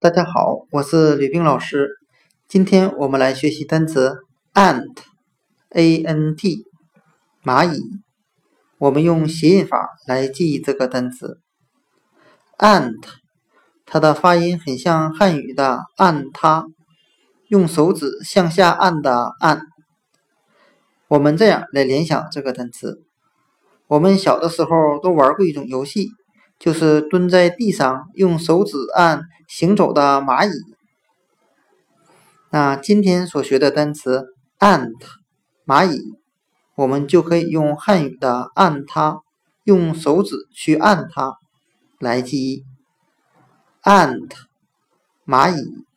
大家好，我是吕冰老师。今天我们来学习单词 ant，a-n-t，蚂蚁。我们用谐音法来记忆这个单词 ant，它的发音很像汉语的按它，用手指向下按的按。我们这样来联想这个单词：我们小的时候都玩过一种游戏。就是蹲在地上用手指按行走的蚂蚁。那今天所学的单词 ant 蚂蚁，我们就可以用汉语的按它，用手指去按它来记忆 ant 蚂蚁。